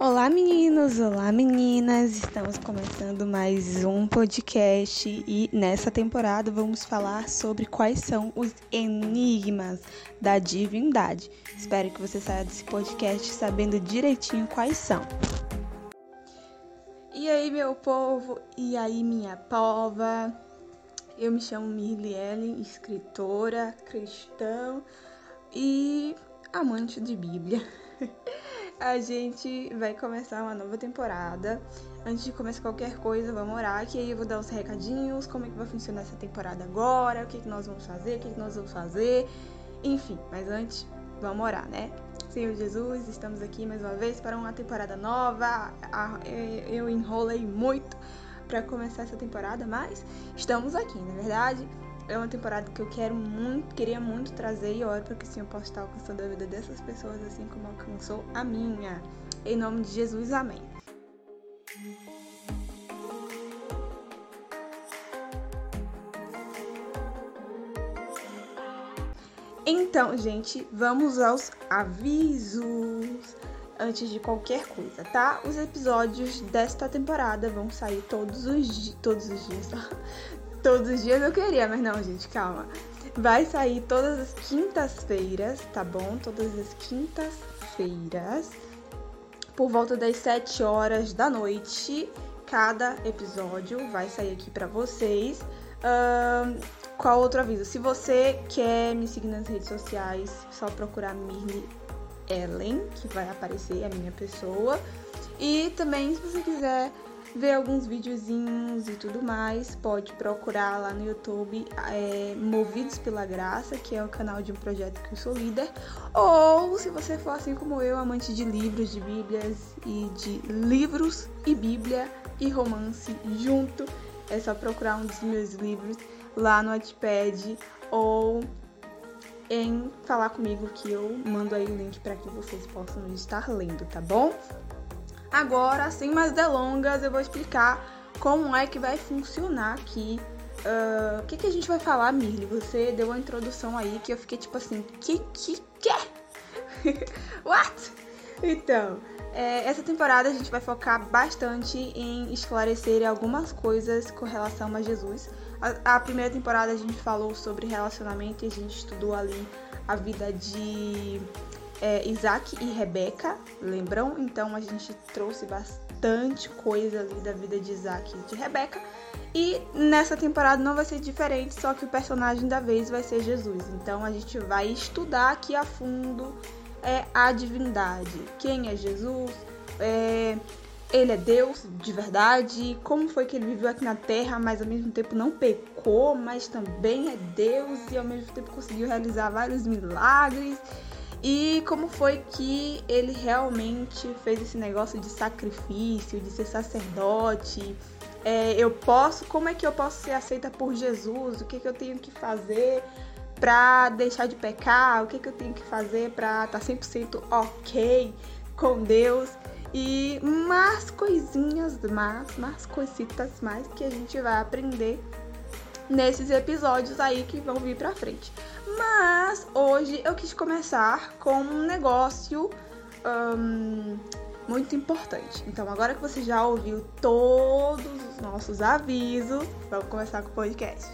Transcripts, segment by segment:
Olá meninos, olá meninas, estamos começando mais um podcast e nessa temporada vamos falar sobre quais são os enigmas da divindade. Espero que você saia desse podcast sabendo direitinho quais são. E aí meu povo, e aí minha pova, eu me chamo Mirli Ellen, escritora, cristã e amante de Bíblia. a gente vai começar uma nova temporada. Antes de começar qualquer coisa, vamos orar, que aí eu vou dar os recadinhos, como é que vai funcionar essa temporada agora, o que, que nós vamos fazer, o que, que nós vamos fazer, enfim. Mas antes, vamos orar, né? Senhor Jesus, estamos aqui mais uma vez para uma temporada nova. Eu enrolei muito para começar essa temporada, mas estamos aqui, na é verdade é uma temporada que eu quero muito, queria muito trazer e oro para que o Senhor possa estar alcançando a vida dessas pessoas assim como alcançou a minha. Em nome de Jesus, amém. Então, gente, vamos aos avisos antes de qualquer coisa, tá? Os episódios desta temporada vão sair todos os, todos os dias, Todos os dias eu queria, mas não, gente, calma. Vai sair todas as quintas-feiras, tá bom? Todas as quintas-feiras, por volta das 7 horas da noite. Cada episódio vai sair aqui para vocês. Uh, qual outro aviso? Se você quer me seguir nas redes sociais, só procurar Mirli Ellen, que vai aparecer a minha pessoa. E também, se você quiser ver alguns videozinhos e tudo mais, pode procurar lá no YouTube é, Movidos pela Graça, que é o canal de um projeto que eu sou líder. Ou se você for assim como eu, amante de livros, de bíblias e de livros e bíblia e romance junto, é só procurar um dos meus livros lá no Wattpad ou em falar comigo que eu mando aí o link para que vocês possam estar lendo, tá bom? Agora, sem mais delongas, eu vou explicar como é que vai funcionar aqui. Uh, o que, que a gente vai falar, Mirli? Você deu uma introdução aí que eu fiquei tipo assim, que, que, que? What? Então, é, essa temporada a gente vai focar bastante em esclarecer algumas coisas com relação a Jesus. A, a primeira temporada a gente falou sobre relacionamento e a gente estudou ali a vida de é, Isaac e Rebeca, lembram? Então a gente trouxe bastante coisa ali da vida de Isaac e de Rebeca. E nessa temporada não vai ser diferente, só que o personagem da vez vai ser Jesus. Então a gente vai estudar aqui a fundo é, a divindade. Quem é Jesus? É, ele é Deus de verdade? Como foi que ele viveu aqui na Terra, mas ao mesmo tempo não pecou, mas também é Deus e ao mesmo tempo conseguiu realizar vários milagres? E como foi que ele realmente fez esse negócio de sacrifício, de ser sacerdote? É, eu posso, como é que eu posso ser aceita por Jesus? O que, que eu tenho que fazer para deixar de pecar? O que, que eu tenho que fazer para estar tá 100% ok com Deus? E mais coisinhas, mais, mais coisitas mais que a gente vai aprender nesses episódios aí que vão vir pra frente. Mas hoje eu quis começar com um negócio um, muito importante. Então, agora que você já ouviu todos os nossos avisos, vamos começar com o podcast.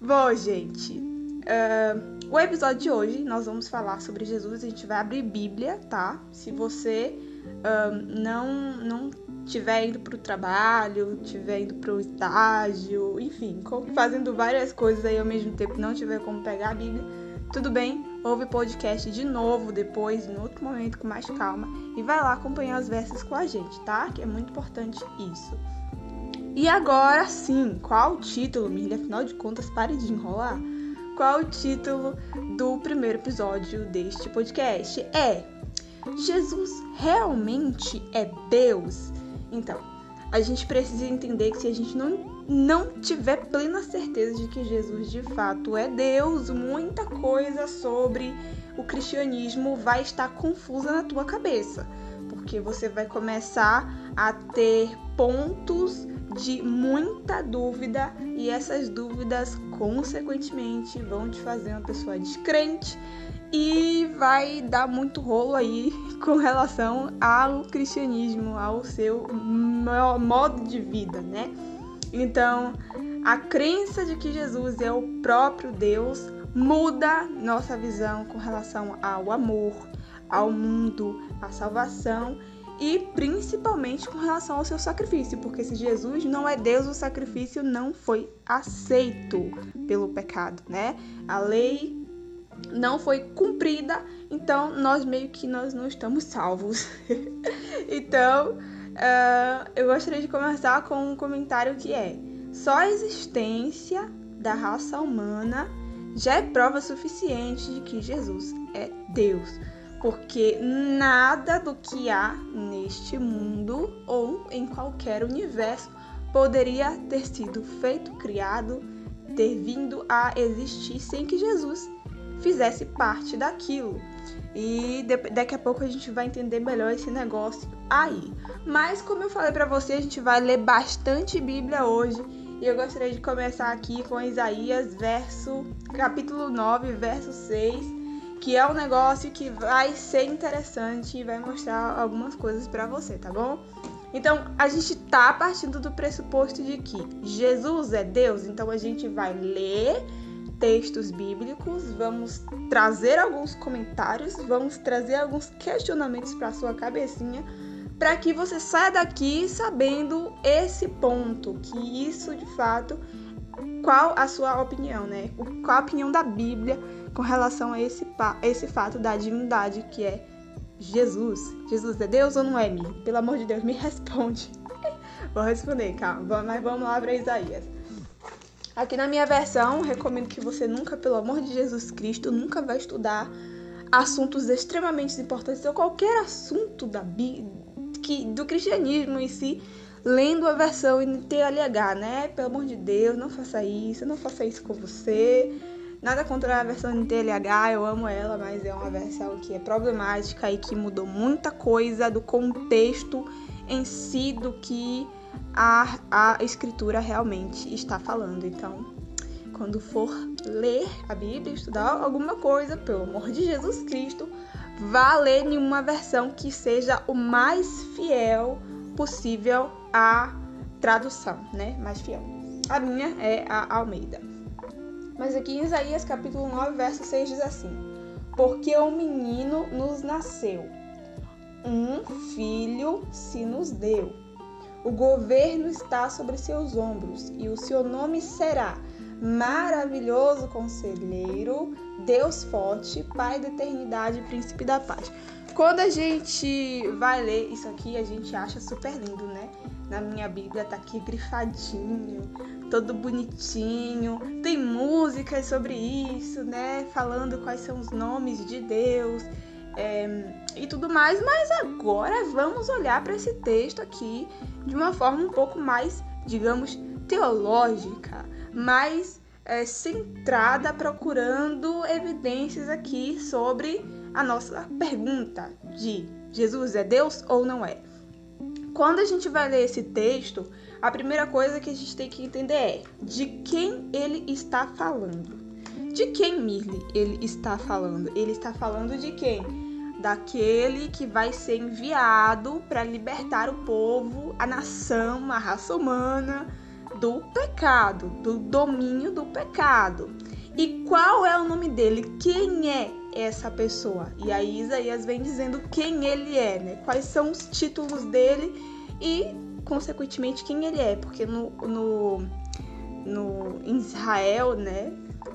Bom, gente, uh, o episódio de hoje nós vamos falar sobre Jesus. A gente vai abrir Bíblia, tá? Se você não, não estiver indo para o trabalho, estiver indo para o estágio, enfim, fazendo várias coisas aí ao mesmo tempo, não tiver como pegar a Bíblia, tudo bem, ouve o podcast de novo depois, em outro momento, com mais calma, e vai lá acompanhar os versos com a gente, tá? Que é muito importante isso. E agora sim, qual o título, Mirlia? Afinal de contas, pare de enrolar. Qual o título do primeiro episódio deste podcast? É Jesus realmente é Deus? Então, a gente precisa entender que se a gente não, não tiver plena certeza de que Jesus de fato é Deus, muita coisa sobre o cristianismo vai estar confusa na tua cabeça. Porque você vai começar a ter pontos de muita dúvida e essas dúvidas, consequentemente, vão te fazer uma pessoa descrente e vai dar muito rolo aí com relação ao cristianismo, ao seu modo de vida, né? Então, a crença de que Jesus é o próprio Deus muda nossa visão com relação ao amor, ao mundo, à salvação e principalmente com relação ao seu sacrifício, porque se Jesus não é Deus, o sacrifício não foi aceito pelo pecado, né? A lei não foi cumprida, então nós meio que nós não estamos salvos. então, uh, eu gostaria de começar com um comentário que é: só a existência da raça humana já é prova suficiente de que Jesus é Deus, porque nada do que há neste mundo ou em qualquer universo poderia ter sido feito, criado, ter vindo a existir sem que Jesus fizesse parte daquilo. E daqui a pouco a gente vai entender melhor esse negócio aí. Mas como eu falei para você, a gente vai ler bastante Bíblia hoje. E eu gostaria de começar aqui com Isaías, verso capítulo 9, verso 6, que é um negócio que vai ser interessante e vai mostrar algumas coisas para você, tá bom? Então, a gente tá partindo do pressuposto de que Jesus é Deus, então a gente vai ler textos bíblicos, vamos trazer alguns comentários, vamos trazer alguns questionamentos para sua cabecinha, para que você saia daqui sabendo esse ponto, que isso de fato, qual a sua opinião, né? Qual a opinião da Bíblia com relação a esse, esse fato da divindade que é Jesus. Jesus é Deus ou não é? Pelo amor de Deus, me responde. Vou responder, calma, mas vamos lá para Isaías. Aqui na minha versão, recomendo que você nunca, pelo amor de Jesus Cristo, nunca vai estudar assuntos extremamente importantes ou qualquer assunto da que, do cristianismo em si, lendo a versão NTLH, né? Pelo amor de Deus, não faça isso, não faça isso com você. Nada contra a versão NTLH, eu amo ela, mas é uma versão que é problemática e que mudou muita coisa do contexto em si do que a, a escritura realmente está falando. Então, quando for ler a Bíblia, estudar alguma coisa, pelo amor de Jesus Cristo, vá ler em uma versão que seja o mais fiel possível à tradução, né? Mais fiel. A minha é a Almeida. Mas aqui em Isaías capítulo 9, verso 6 diz assim: Porque um menino nos nasceu, um filho se nos deu o governo está sobre seus ombros e o seu nome será Maravilhoso Conselheiro, Deus Forte, Pai da Eternidade, Príncipe da Paz. Quando a gente vai ler isso aqui, a gente acha super lindo, né? Na minha Bíblia tá aqui grifadinho, todo bonitinho. Tem músicas sobre isso, né? Falando quais são os nomes de Deus é, e tudo mais, mas agora vamos olhar para esse texto aqui de uma forma um pouco mais, digamos, teológica, mais é, centrada, procurando evidências aqui sobre a nossa pergunta de Jesus é Deus ou não é. Quando a gente vai ler esse texto, a primeira coisa que a gente tem que entender é de quem ele está falando. De quem Mirli ele está falando? Ele está falando de quem? Daquele que vai ser enviado para libertar o povo, a nação, a raça humana do pecado, do domínio do pecado. E qual é o nome dele? Quem é essa pessoa? E aí Isaías vem dizendo quem ele é, né? Quais são os títulos dele e, consequentemente, quem ele é. Porque no, no, no Israel, né?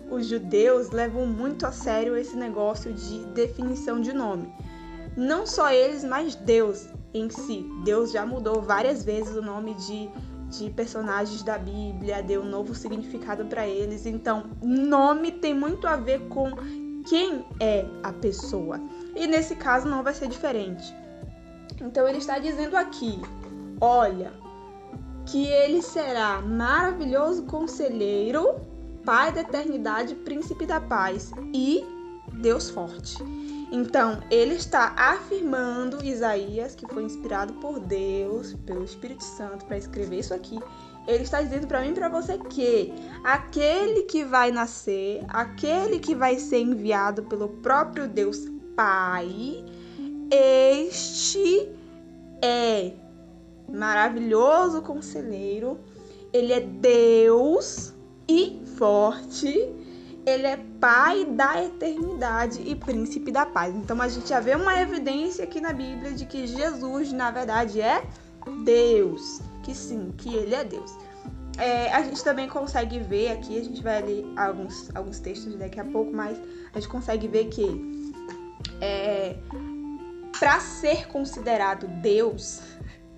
Os judeus levam muito a sério esse negócio de definição de nome. Não só eles, mas Deus em si. Deus já mudou várias vezes o nome de, de personagens da Bíblia, deu um novo significado para eles. Então, nome tem muito a ver com quem é a pessoa. E nesse caso não vai ser diferente. Então ele está dizendo aqui: olha, que ele será maravilhoso conselheiro Pai da eternidade, príncipe da paz e Deus forte. Então, ele está afirmando Isaías, que foi inspirado por Deus, pelo Espírito Santo, para escrever isso aqui. Ele está dizendo para mim e para você que aquele que vai nascer, aquele que vai ser enviado pelo próprio Deus Pai, este é maravilhoso conselheiro, ele é Deus e forte, ele é Pai da eternidade e príncipe da paz. Então a gente já vê uma evidência aqui na Bíblia de que Jesus, na verdade, é Deus. Que sim, que ele é Deus. É, a gente também consegue ver aqui, a gente vai ler alguns, alguns textos daqui a pouco, mas a gente consegue ver que é, para ser considerado Deus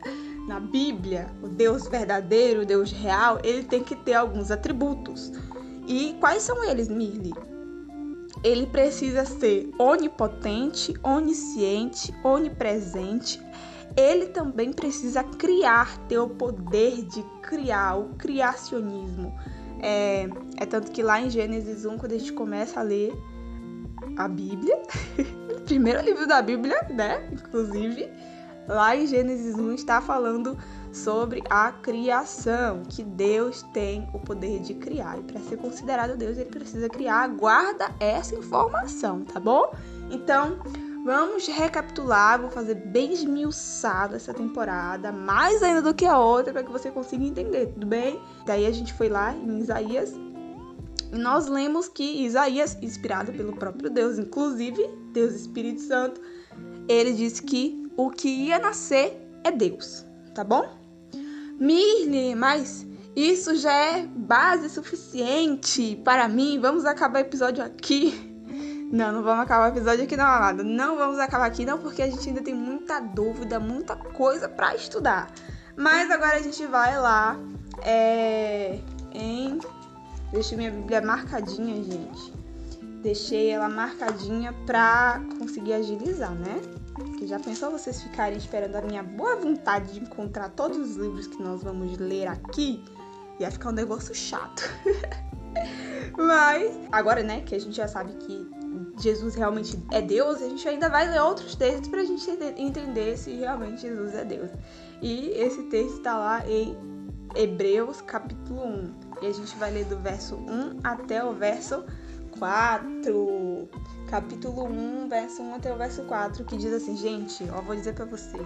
na Bíblia, o Deus verdadeiro, o Deus real, ele tem que ter alguns atributos. E quais são eles, Mirli? Ele precisa ser onipotente, onisciente, onipresente. Ele também precisa criar, ter o poder de criar, o criacionismo. É, é tanto que lá em Gênesis 1, quando a gente começa a ler a Bíblia, o primeiro livro da Bíblia, né? Inclusive, lá em Gênesis 1 está falando sobre a criação, que Deus tem o poder de criar. E para ser considerado Deus, ele precisa criar. Guarda essa informação, tá bom? Então, vamos recapitular, vou fazer bem esmiuçado essa temporada, mais ainda do que a outra, para que você consiga entender, tudo bem? Daí a gente foi lá em Isaías e nós lemos que Isaías, inspirado pelo próprio Deus, inclusive Deus Espírito Santo, ele disse que o que ia nascer é Deus, tá bom? Mirne, mas isso já é base suficiente para mim. Vamos acabar o episódio aqui. Não, não vamos acabar o episódio aqui não, amado. Não vamos acabar aqui não, porque a gente ainda tem muita dúvida, muita coisa para estudar. Mas agora a gente vai lá é, em... Deixei minha Bíblia marcadinha, gente. Deixei ela marcadinha pra conseguir agilizar, né? Que já pensou vocês ficarem esperando a minha boa vontade de encontrar todos os livros que nós vamos ler aqui? Ia ficar um negócio chato. Mas, agora, né, que a gente já sabe que Jesus realmente é Deus, a gente ainda vai ler outros textos pra gente entender se realmente Jesus é Deus. E esse texto está lá em Hebreus capítulo 1. E a gente vai ler do verso 1 até o verso 4 capítulo 1, verso 1 até o verso 4, que diz assim, gente, ó, vou dizer para você.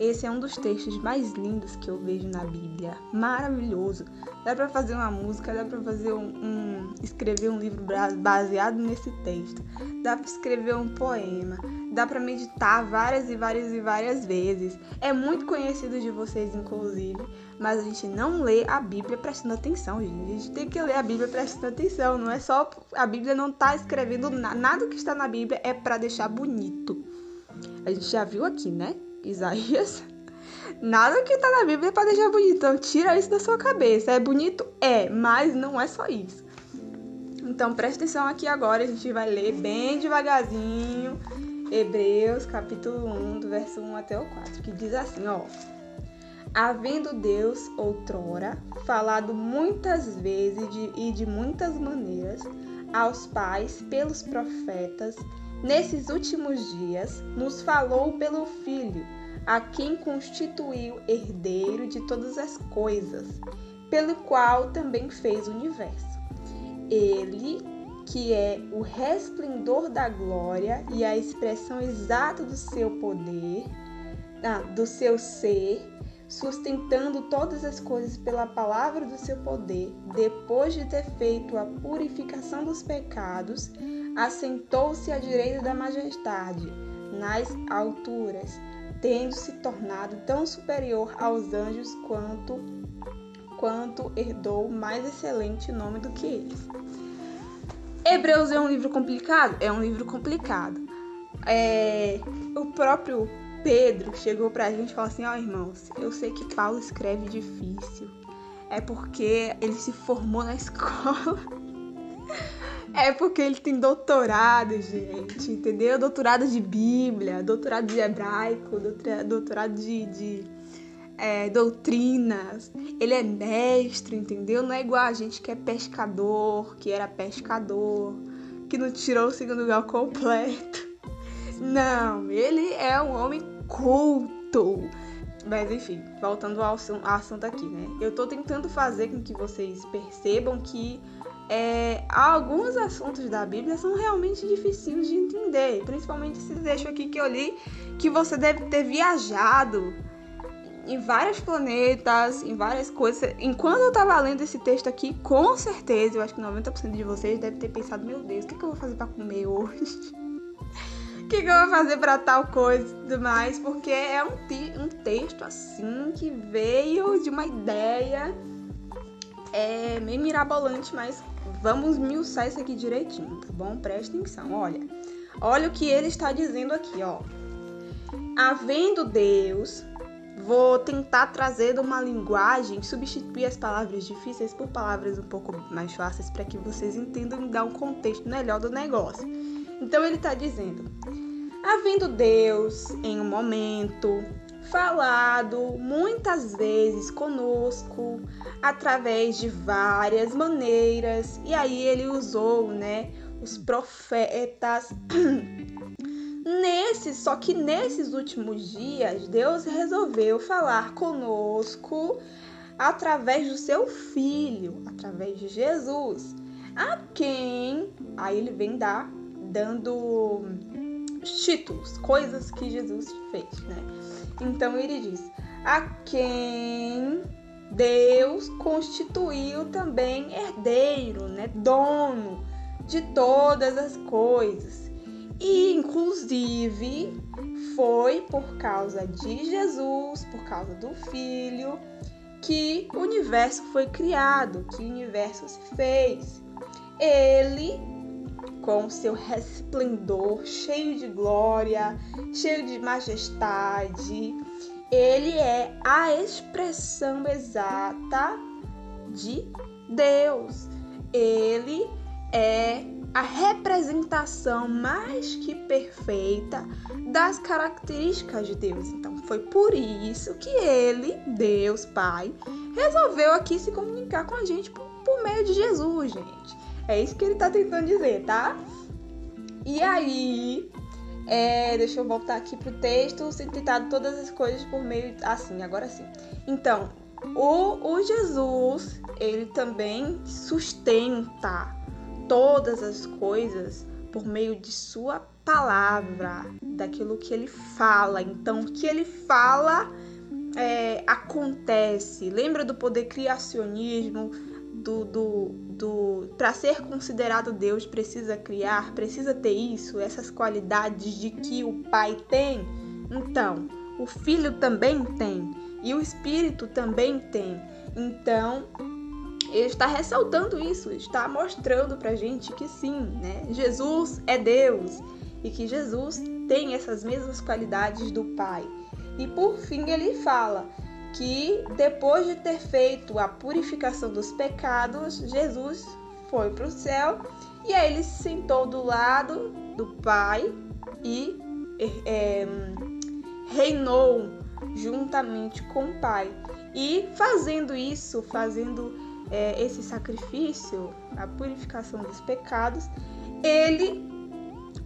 Esse é um dos textos mais lindos que eu vejo na Bíblia. Maravilhoso. Dá para fazer uma música, dá para fazer um, um, escrever um livro baseado nesse texto. Dá para escrever um poema. Dá para meditar várias e várias e várias vezes. É muito conhecido de vocês, inclusive mas a gente não lê a Bíblia prestando atenção, gente. A gente tem que ler a Bíblia prestando atenção. Não é só. A Bíblia não tá escrevendo nada. Nada que está na Bíblia é para deixar bonito. A gente já viu aqui, né? Isaías. Nada que tá na Bíblia é pra deixar bonito. Então tira isso da sua cabeça. É bonito? É, mas não é só isso. Então presta atenção aqui agora. A gente vai ler bem devagarzinho. Hebreus capítulo 1, do verso 1 até o 4, que diz assim, ó havendo Deus outrora falado muitas vezes de, e de muitas maneiras aos pais pelos profetas, nesses últimos dias nos falou pelo Filho, a quem constituiu herdeiro de todas as coisas, pelo qual também fez o universo. Ele, que é o resplendor da glória e a expressão exata do seu poder, ah, do seu ser, sustentando todas as coisas pela palavra do seu poder, depois de ter feito a purificação dos pecados, assentou-se à direita da majestade, nas alturas, tendo se tornado tão superior aos anjos quanto quanto herdou mais excelente nome do que eles. Hebreus é um livro complicado? É um livro complicado. É, o próprio Pedro chegou pra gente e falou assim: Ó, oh, irmãos, eu sei que Paulo escreve difícil. É porque ele se formou na escola. É porque ele tem doutorado, gente, entendeu? Doutorado de Bíblia, doutorado de hebraico, doutorado de, de é, doutrinas. Ele é mestre, entendeu? Não é igual a gente que é pescador, que era pescador, que não tirou o segundo grau completo. Não, ele é um homem culto, Mas enfim, voltando ao assunto aqui, né? Eu tô tentando fazer com que vocês percebam que é, alguns assuntos da Bíblia são realmente difíceis de entender, principalmente esse trecho aqui que eu li, que você deve ter viajado em vários planetas, em várias coisas. Enquanto eu tava lendo esse texto aqui, com certeza, eu acho que 90% de vocês deve ter pensado, meu Deus, o que, que eu vou fazer para comer hoje? Que, que, eu vou fazer para tal coisa e tudo mais? Porque é um, um texto assim que veio de uma ideia é, meio mirabolante, mas vamos miuçar isso aqui direitinho, tá bom? Presta atenção, olha. Olha o que ele está dizendo aqui, ó. Havendo Deus, vou tentar trazer uma linguagem, substituir as palavras difíceis por palavras um pouco mais fáceis para que vocês entendam e dar um contexto melhor do negócio. Então ele está dizendo: havendo Deus em um momento falado muitas vezes conosco através de várias maneiras e aí ele usou, né, os profetas. Nesse, só que nesses últimos dias, Deus resolveu falar conosco através do seu filho, através de Jesus, a quem aí ele vem dar dando títulos, coisas que Jesus fez, né? Então ele diz: a quem Deus constituiu também herdeiro, né? Dono de todas as coisas. E inclusive foi por causa de Jesus, por causa do Filho, que o universo foi criado, que o universo se fez. Ele com seu resplendor, cheio de glória, cheio de majestade. Ele é a expressão exata de Deus. Ele é a representação mais que perfeita das características de Deus. Então, foi por isso que ele, Deus Pai, resolveu aqui se comunicar com a gente por, por meio de Jesus, gente. É isso que ele tá tentando dizer, tá? E aí, é, deixa eu voltar aqui pro texto, citado todas as coisas por meio. Assim, agora sim. Então, o, o Jesus, ele também sustenta todas as coisas por meio de sua palavra, daquilo que ele fala. Então, o que ele fala é, acontece. Lembra do poder criacionismo? Do, do, do para ser considerado Deus precisa criar, precisa ter isso, essas qualidades de que o Pai tem. Então, o Filho também tem e o Espírito também tem. Então, ele está ressaltando isso, está mostrando pra gente que sim, né? Jesus é Deus e que Jesus tem essas mesmas qualidades do Pai. E por fim ele fala que depois de ter feito a purificação dos pecados, Jesus foi para o céu e aí ele se sentou do lado do Pai e é, reinou juntamente com o Pai. E fazendo isso, fazendo é, esse sacrifício, a purificação dos pecados, ele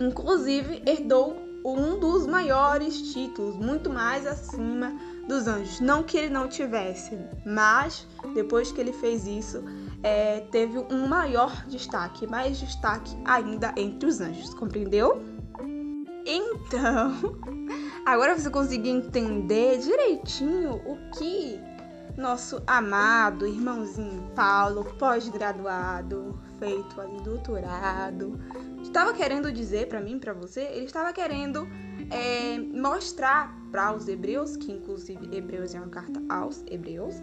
inclusive herdou um dos maiores títulos, muito mais acima dos anjos. Não que ele não tivesse, mas depois que ele fez isso, é, teve um maior destaque, mais destaque ainda entre os anjos, compreendeu? Então, agora você conseguiu entender direitinho o que nosso amado irmãozinho Paulo, pós-graduado, feito ali doutorado, estava querendo dizer para mim, para você, ele estava querendo é, mostrar para os hebreus, que inclusive Hebreus é uma carta aos hebreus,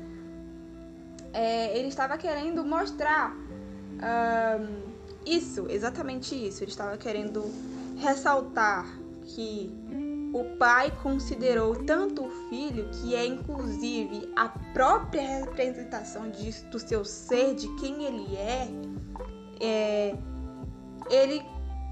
é, ele estava querendo mostrar um, isso, exatamente isso. Ele estava querendo ressaltar que o pai considerou tanto o filho, que é inclusive a própria representação do seu ser, de quem ele é, é ele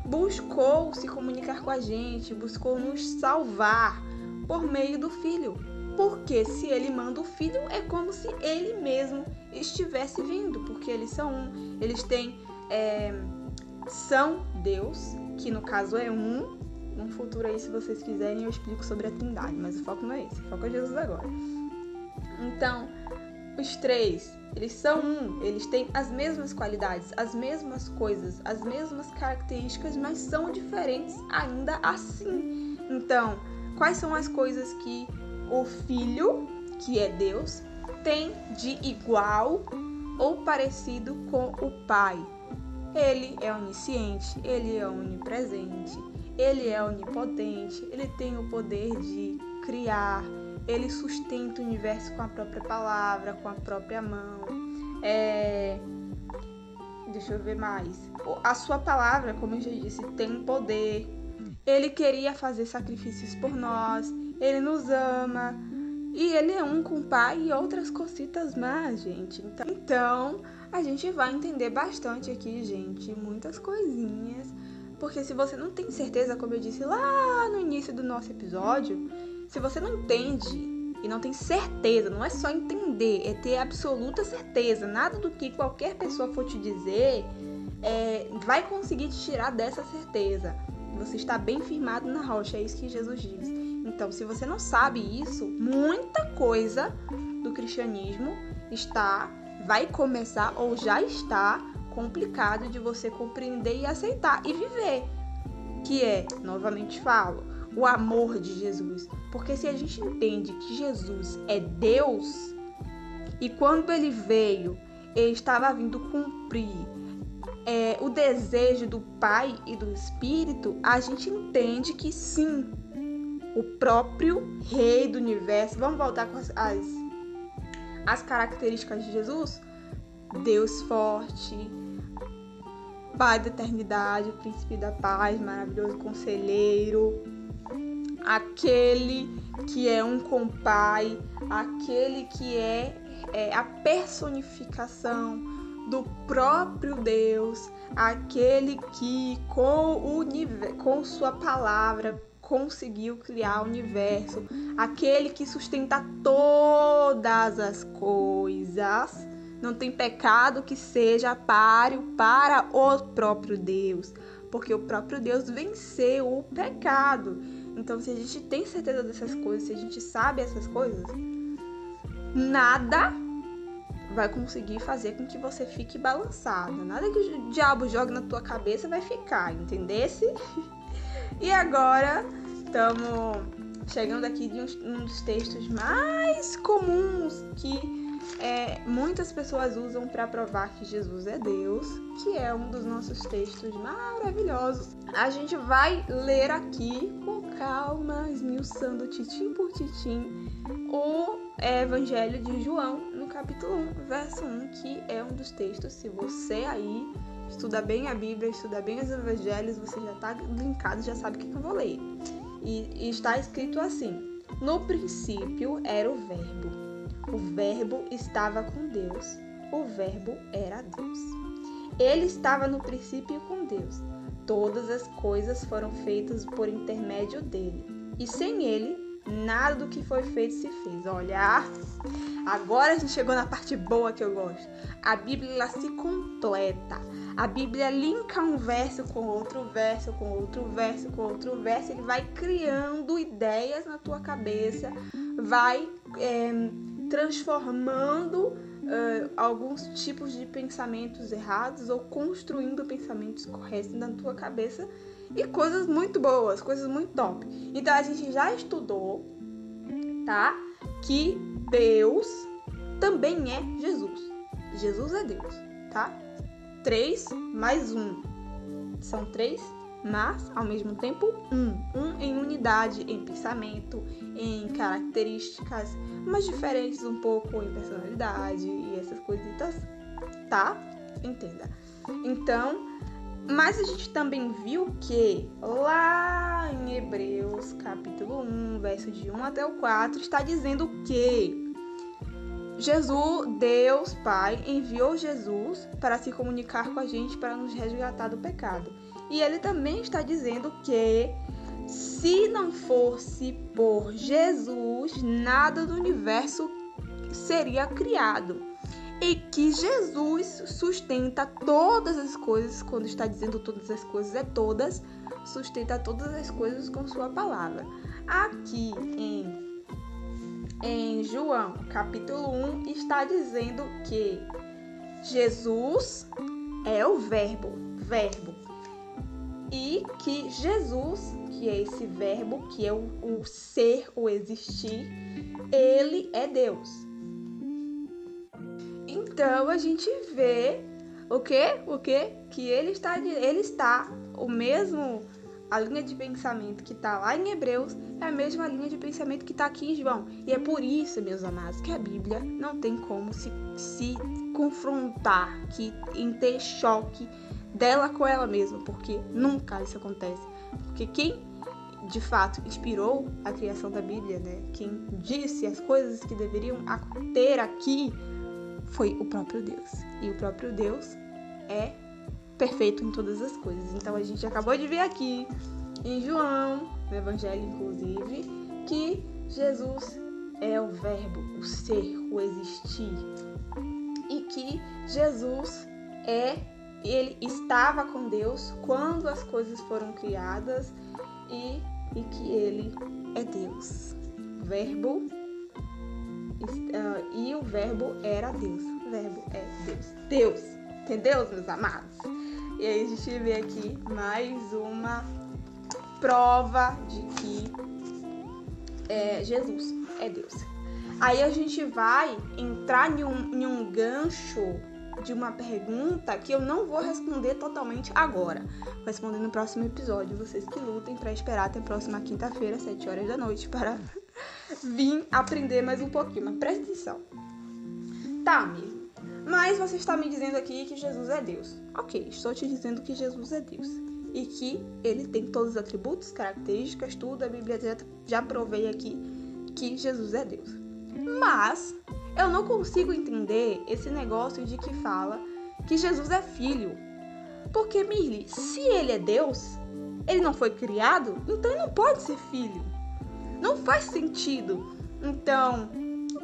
buscou se comunicar com a gente, buscou nos salvar por meio do filho. Porque se ele manda o filho, é como se ele mesmo estivesse vindo, porque eles são um, eles têm é, são Deus, que no caso é um, num futuro aí, se vocês quiserem, eu explico sobre a Trindade, mas o foco não é esse, o foco é Jesus agora. Então, os três, eles são um, eles têm as mesmas qualidades, as mesmas coisas, as mesmas características, mas são diferentes ainda assim. Então, quais são as coisas que o Filho, que é Deus, tem de igual ou parecido com o Pai? Ele é onisciente, ele é onipresente, ele é onipotente, ele tem o poder de criar, ele sustenta o universo com a própria palavra, com a própria mão. É... Deixa eu ver mais. A sua palavra, como eu já disse, tem poder. Ele queria fazer sacrifícios por nós. Ele nos ama. E ele é um com o pai e outras cositas mais, gente. Então, então, a gente vai entender bastante aqui, gente, muitas coisinhas. Porque se você não tem certeza, como eu disse lá no início do nosso episódio, se você não entende e não tem certeza, não é só entender, é ter absoluta certeza. Nada do que qualquer pessoa for te dizer é, vai conseguir te tirar dessa certeza. Você está bem firmado na rocha, é isso que Jesus diz. Então, se você não sabe isso, muita coisa do cristianismo está, vai começar ou já está complicado de você compreender e aceitar e viver. Que é, novamente falo, o amor de Jesus. Porque se a gente entende que Jesus é Deus, e quando ele veio, ele estava vindo cumprir é, o desejo do Pai e do Espírito, a gente entende que sim, o próprio Rei do Universo. Vamos voltar com as, as, as características de Jesus? Deus forte, Pai da eternidade, príncipe da paz, maravilhoso conselheiro, aquele que é um com pai, aquele que é, é a personificação do próprio Deus, aquele que com, o, com sua palavra conseguiu criar o universo, aquele que sustenta todas as coisas. Não tem pecado que seja páreo para o próprio Deus, porque o próprio Deus venceu o pecado. Então, se a gente tem certeza dessas coisas, se a gente sabe essas coisas, nada vai conseguir fazer com que você fique balançada. Nada que o diabo jogue na tua cabeça vai ficar, entendesse? e agora estamos chegando aqui de um, dos textos mais comuns que é, muitas pessoas usam para provar que Jesus é Deus, que é um dos nossos textos maravilhosos. A gente vai ler aqui com calma, esmiuçando titim por titim, o Evangelho de João, no capítulo 1, verso 1, que é um dos textos. Se você aí estuda bem a Bíblia, estuda bem os Evangelhos, você já está linkado, já sabe o que eu vou ler. E, e está escrito assim: No princípio era o Verbo o Verbo estava com Deus. O Verbo era Deus. Ele estava no princípio com Deus. Todas as coisas foram feitas por intermédio dele. E sem ele, nada do que foi feito se fez. Olha, agora a gente chegou na parte boa que eu gosto. A Bíblia se completa. A Bíblia linka um verso com outro verso, com outro verso, com outro verso. Ele vai criando ideias na tua cabeça, vai é, transformando uh, alguns tipos de pensamentos errados ou construindo pensamentos corretos na tua cabeça e coisas muito boas, coisas muito top. Então a gente já estudou, tá? Que Deus também é Jesus. Jesus é Deus, tá? Três mais um. São três mas ao mesmo tempo um, um em unidade, em pensamento, em características, mas diferentes um pouco em personalidade e essas coisitas, tá? Entenda. Então, mas a gente também viu que lá em Hebreus, capítulo 1, verso de 1 até o 4, está dizendo que Jesus, Deus Pai, enviou Jesus para se comunicar com a gente para nos resgatar do pecado. E ele também está dizendo que se não fosse por Jesus, nada do universo seria criado. E que Jesus sustenta todas as coisas, quando está dizendo todas as coisas, é todas, sustenta todas as coisas com sua palavra. Aqui em em João, capítulo 1, está dizendo que Jesus é o verbo, verbo. E que Jesus, que é esse verbo, que é o, o ser, o existir, ele é Deus. Então a gente vê o que? O que? Que ele está ele está o mesmo a linha de pensamento que está lá em Hebreus é a mesma linha de pensamento que está aqui em João. E é por isso, meus amados, que a Bíblia não tem como se, se confrontar, que, em ter choque dela com ela mesma, porque nunca isso acontece. Porque quem de fato inspirou a criação da Bíblia, né? Quem disse as coisas que deveriam ter aqui foi o próprio Deus. E o próprio Deus é perfeito em todas as coisas. Então a gente acabou de ver aqui em João, no Evangelho inclusive, que Jesus é o Verbo, o ser, o existir. E que Jesus é, ele estava com Deus quando as coisas foram criadas e, e que ele é Deus. Verbo uh, e o verbo era Deus. O verbo é Deus. Deus. Entendeu, meus amados? E aí a gente vê aqui mais uma prova de que é, Jesus é Deus. Aí a gente vai entrar em um, em um gancho de uma pergunta que eu não vou responder totalmente agora. Vou responder no próximo episódio. Vocês que lutem para esperar até a próxima quinta-feira, 7 horas da noite, para vir aprender mais um pouquinho. Mas presta atenção. Tá, amigo. Mas você está me dizendo aqui que Jesus é Deus. Ok, estou te dizendo que Jesus é Deus. E que ele tem todos os atributos, características, tudo. A Bíblia já, já provei aqui que Jesus é Deus. Mas eu não consigo entender esse negócio de que fala que Jesus é filho. Porque, Mirli, se ele é Deus, ele não foi criado, então ele não pode ser filho. Não faz sentido. Então,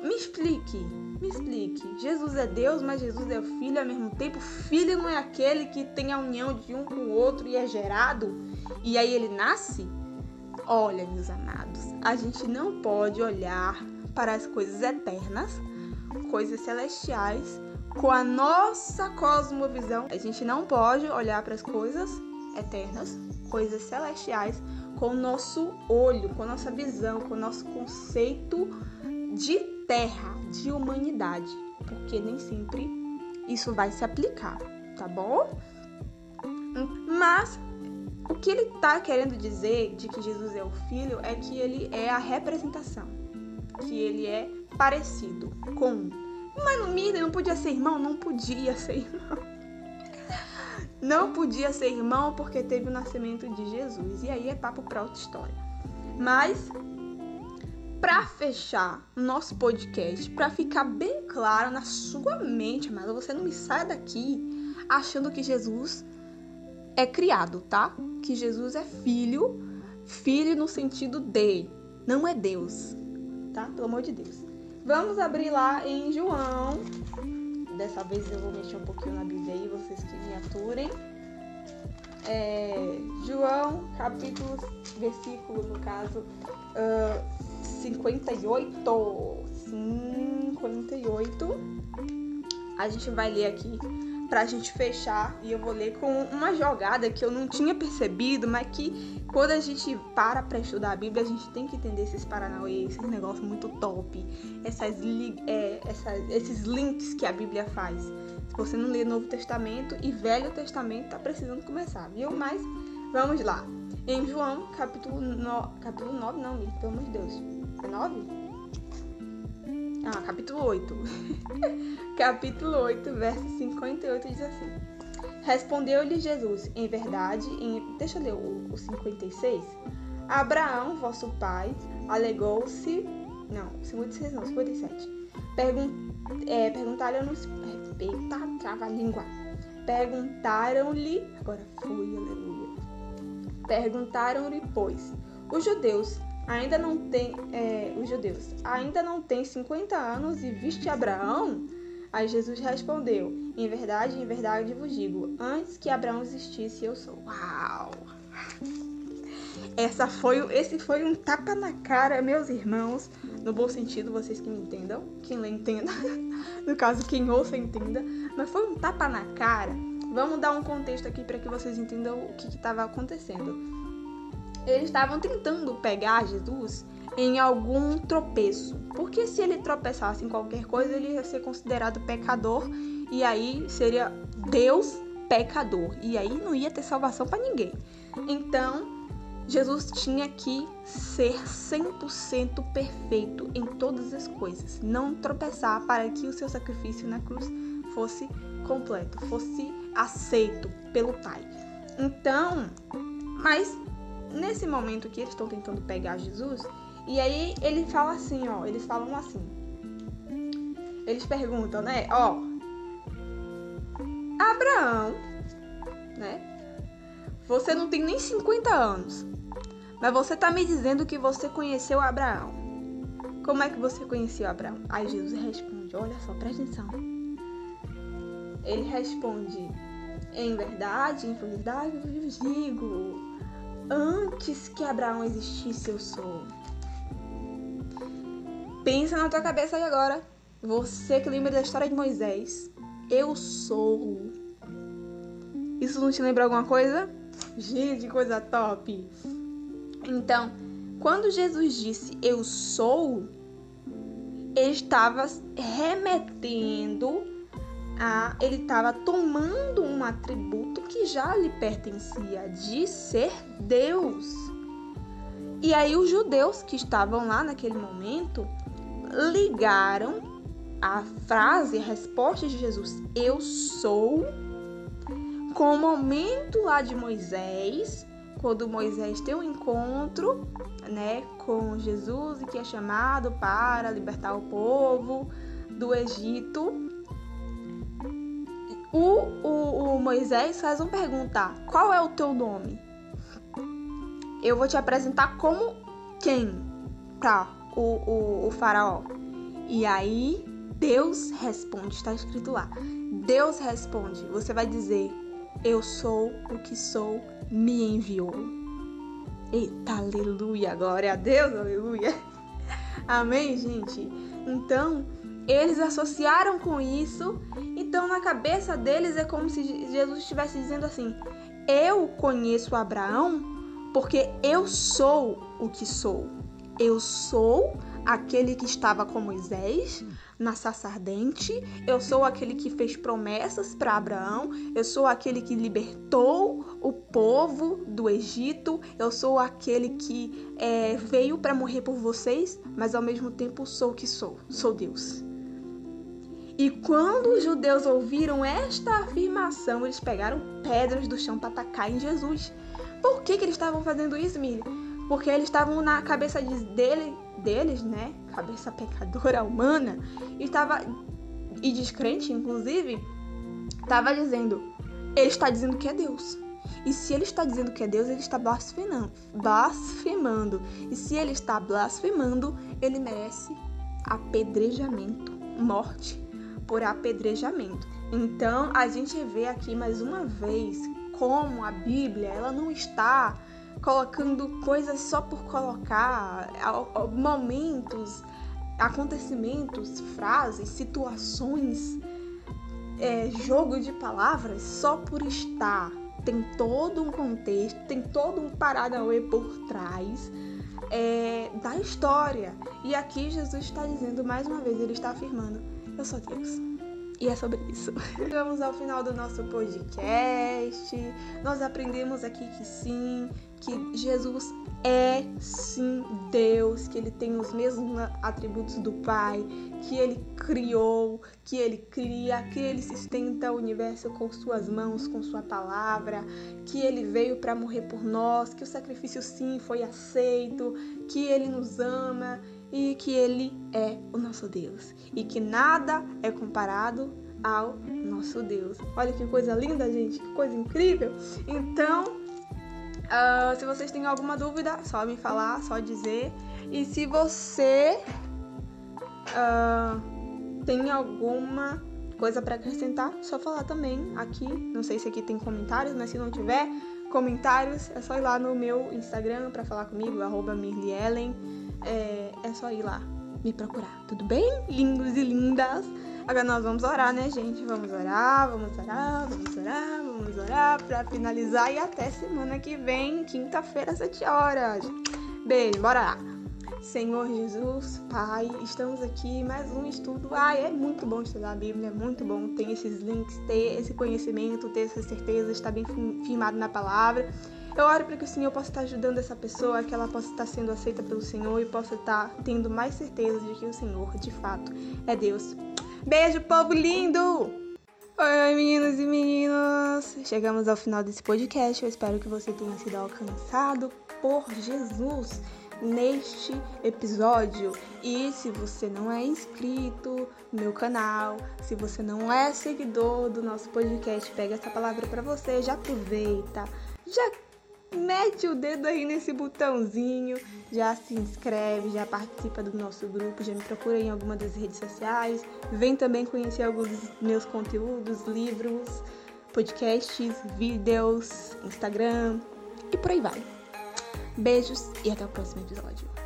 me explique me explique. Jesus é Deus, mas Jesus é o Filho ao mesmo tempo. Filho não é aquele que tem a união de um com o outro e é gerado e aí ele nasce? Olha, meus amados, a gente não pode olhar para as coisas eternas, coisas celestiais, com a nossa cosmovisão. A gente não pode olhar para as coisas eternas, coisas celestiais, com o nosso olho, com a nossa visão, com o nosso conceito de terra, de humanidade, porque nem sempre isso vai se aplicar, tá bom? Mas o que ele está querendo dizer de que Jesus é o Filho é que ele é a representação, que ele é parecido com. Mas no Miriam não podia ser irmão? Não podia ser irmão. Não podia ser irmão porque teve o nascimento de Jesus. E aí é papo para outra história. Mas para fechar nosso podcast, para ficar bem claro na sua mente, mas você não me sai daqui achando que Jesus é criado, tá? Que Jesus é filho, filho no sentido de, não é Deus, tá? Pelo amor de Deus. Vamos abrir lá em João. Dessa vez eu vou mexer um pouquinho na Bíblia aí, vocês que me aturem. É, João, capítulo, versículo, no caso, uh, 58. 58. A gente vai ler aqui pra gente fechar e eu vou ler com uma jogada que eu não tinha percebido, mas que quando a gente para pra estudar a Bíblia, a gente tem que entender esses paranauê, esses negócios muito top, essas, é, essas, esses links que a Bíblia faz. Se você não lê Novo Testamento e Velho Testamento, tá precisando começar, viu? Mas vamos lá. Em João, capítulo, no, capítulo 9, não, pelo amor de Deus. 9? Ah, capítulo 8. capítulo 8, verso 58 diz assim: Respondeu-lhe Jesus, em verdade, em... deixa eu ler o, o 56. Abraão, vosso pai, alegou-se. Não, 56 não, 57. Pergun... É, Perguntaram-lhe. Eita, trava a língua. Perguntaram-lhe. Agora foi, aleluia. Perguntaram-lhe, pois, os judeus ainda não tem, é, os judeus, ainda não tem 50 anos e viste Abraão? Aí Jesus respondeu: Em verdade, em verdade vos digo, antes que Abraão existisse, eu sou. Uau! essa foi, esse foi um tapa na cara, meus irmãos, no bom sentido, vocês que me entendam, quem lê entenda, no caso quem ouça entenda, mas foi um tapa na cara. Vamos dar um contexto aqui para que vocês entendam o que estava acontecendo. Eles estavam tentando pegar Jesus em algum tropeço, porque se ele tropeçasse em qualquer coisa, ele ia ser considerado pecador e aí seria Deus pecador e aí não ia ter salvação para ninguém. Então, Jesus tinha que ser 100% perfeito em todas as coisas, não tropeçar para que o seu sacrifício na cruz fosse completo, fosse aceito pelo Pai. Então, mas nesse momento que eles estão tentando pegar Jesus, e aí ele fala assim, ó, eles falam assim. Eles perguntam, né, ó, Abraão, né? Você não tem nem 50 anos. Mas você está me dizendo que você conheceu Abraão. Como é que você conheceu Abraão? Aí Jesus responde: Olha só, presta atenção. Ele responde: Em verdade, em verdade, eu digo: Antes que Abraão existisse, eu sou. Pensa na tua cabeça aí agora. Você que lembra da história de Moisés. Eu sou. Isso não te lembra alguma coisa? Gente, coisa top! Então, quando Jesus disse eu sou, ele estava remetendo a. Ele estava tomando um atributo que já lhe pertencia, de ser Deus. E aí, os judeus que estavam lá naquele momento ligaram a frase, a resposta de Jesus, eu sou, com o momento lá de Moisés, quando Moisés tem um encontro, né, com Jesus e que é chamado para libertar o povo do Egito, o, o, o Moisés faz uma pergunta: Qual é o teu nome? Eu vou te apresentar como quem para o, o, o faraó. E aí Deus responde, está escrito lá. Deus responde. Você vai dizer: Eu sou o que sou me enviou. Eita, aleluia, glória a Deus, aleluia. Amém, gente? Então, eles associaram com isso, então na cabeça deles é como se Jesus estivesse dizendo assim: Eu conheço Abraão porque eu sou o que sou. Eu sou aquele que estava com Moisés na sarça ardente, eu sou aquele que fez promessas para Abraão, eu sou aquele que libertou o povo do Egito, eu sou aquele que é, veio para morrer por vocês, mas ao mesmo tempo sou o que sou, sou Deus. E quando os judeus ouviram esta afirmação, eles pegaram pedras do chão para atacar em Jesus. Por que, que eles estavam fazendo isso, Miriam? Porque eles estavam na cabeça dele, deles, né? Cabeça pecadora humana, estava e descrente, inclusive, estava dizendo: ele está dizendo que é Deus. E se ele está dizendo que é Deus, ele está blasfemando, blasfemando. E se ele está blasfemando, ele merece apedrejamento, morte por apedrejamento. Então, a gente vê aqui mais uma vez como a Bíblia, ela não está colocando coisas só por colocar, momentos, acontecimentos, frases, situações, é, jogo de palavras só por estar. Tem todo um contexto, tem todo um paranauê por trás é, da história. E aqui Jesus está dizendo mais uma vez, ele está afirmando: Eu sou Deus. E é sobre isso. Chegamos ao final do nosso podcast. Nós aprendemos aqui que sim, que Jesus é sim Deus, que ele tem os mesmos atributos do Pai, que ele criou, que ele cria, que ele sustenta o universo com suas mãos, com sua palavra, que ele veio para morrer por nós, que o sacrifício sim foi aceito, que ele nos ama e que ele é o nosso Deus e que nada é comparado ao nosso Deus. Olha que coisa linda, gente, que coisa incrível. Então, uh, se vocês têm alguma dúvida, só me falar, só dizer. E se você uh, tem alguma coisa para acrescentar, só falar também aqui. Não sei se aqui tem comentários, mas se não tiver, comentários, é só ir lá no meu Instagram para falar comigo, arroba Mirliellen. É, é só ir lá me procurar, tudo bem? Lindos e lindas! Agora nós vamos orar, né, gente? Vamos orar, vamos orar, vamos orar, vamos orar pra finalizar e até semana que vem, quinta-feira, às 7 horas. Beijo, bora lá! Senhor Jesus, Pai, estamos aqui mais um estudo. Ai, é muito bom estudar a Bíblia, é muito bom ter esses links, ter esse conhecimento, ter essa certeza, estar bem firmado na palavra. Eu oro para que o Senhor possa estar ajudando essa pessoa, que ela possa estar sendo aceita pelo Senhor e possa estar tendo mais certeza de que o Senhor, de fato, é Deus. Beijo, povo lindo! Oi, meninos e meninas! Chegamos ao final desse podcast. Eu espero que você tenha sido alcançado por Jesus neste episódio. E se você não é inscrito no meu canal, se você não é seguidor do nosso podcast, pega essa palavra para você, já aproveita, já mete o dedo aí nesse botãozinho, já se inscreve, já participa do nosso grupo, já me procura em alguma das redes sociais, vem também conhecer alguns dos meus conteúdos, livros, podcasts, vídeos, Instagram e por aí vai. Beijos e até o próximo episódio.